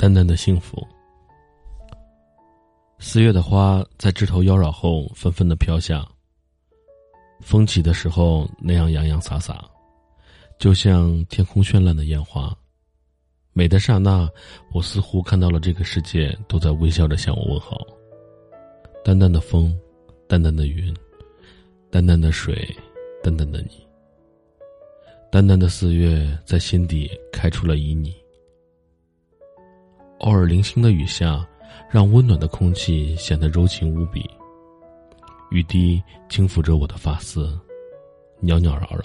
淡淡的幸福。四月的花在枝头妖娆后纷纷的飘下，风起的时候那样洋洋洒洒，就像天空绚烂的烟花。美的刹那，我似乎看到了这个世界都在微笑着向我问好。淡淡的风，淡淡的云，淡淡的水，淡淡的你。淡淡的四月在心底开出了旖旎。偶尔零星的雨下，让温暖的空气显得柔情无比。雨滴轻抚着我的发丝，袅袅绕绕，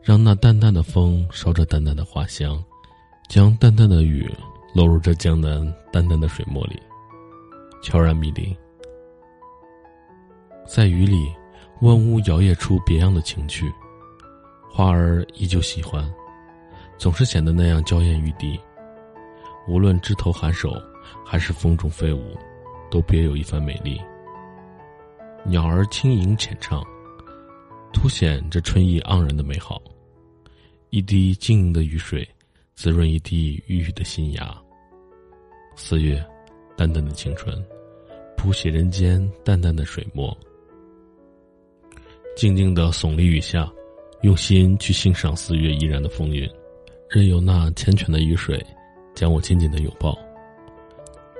让那淡淡的风捎着淡淡的花香，将淡淡的雨落入这江南淡淡的水墨里，悄然迷离。在雨里，万物摇曳出别样的情趣，花儿依旧喜欢，总是显得那样娇艳欲滴。无论枝头含首，还是风中飞舞，都别有一番美丽。鸟儿轻吟浅唱，凸显这春意盎然的美好。一滴晶莹的雨水，滋润一地郁郁的新芽。四月，淡淡的青春，谱写人间淡淡的水墨。静静的耸立雨下，用心去欣赏四月依然的风韵，任由那缱绻的雨水。将我紧紧的拥抱，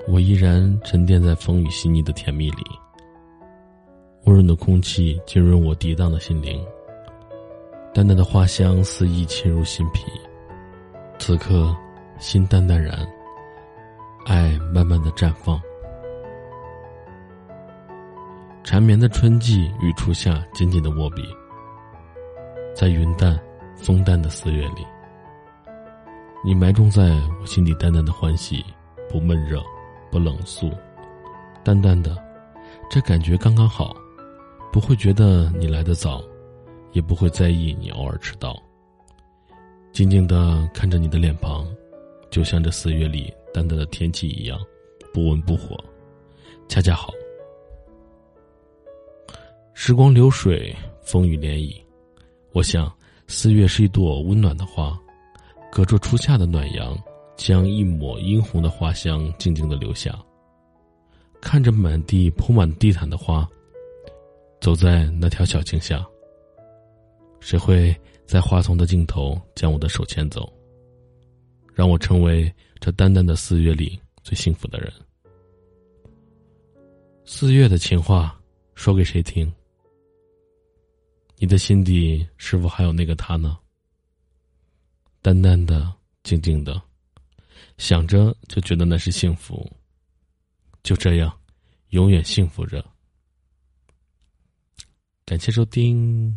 我依然沉淀在风雨细腻的甜蜜里。温润的空气浸润我涤荡的心灵，淡淡的花香肆意沁入心脾。此刻，心淡淡然，爱慢慢的绽放。缠绵的春季与初夏紧紧的握笔，在云淡风淡的四月里。你埋种在我心底淡淡的欢喜，不闷热，不冷肃，淡淡的，这感觉刚刚好，不会觉得你来的早，也不会在意你偶尔迟到。静静的看着你的脸庞，就像这四月里淡淡的天气一样，不温不火，恰恰好。时光流水，风雨涟漪，我想四月是一朵温暖的花。隔着初夏的暖阳，将一抹殷红的花香静静的留下。看着满地铺满地毯的花，走在那条小径下。谁会在花丛的尽头将我的手牵走，让我成为这淡淡的四月里最幸福的人？四月的情话，说给谁听？你的心底是否还有那个他呢？淡淡的，静静的，想着就觉得那是幸福。就这样，永远幸福着。感谢收听。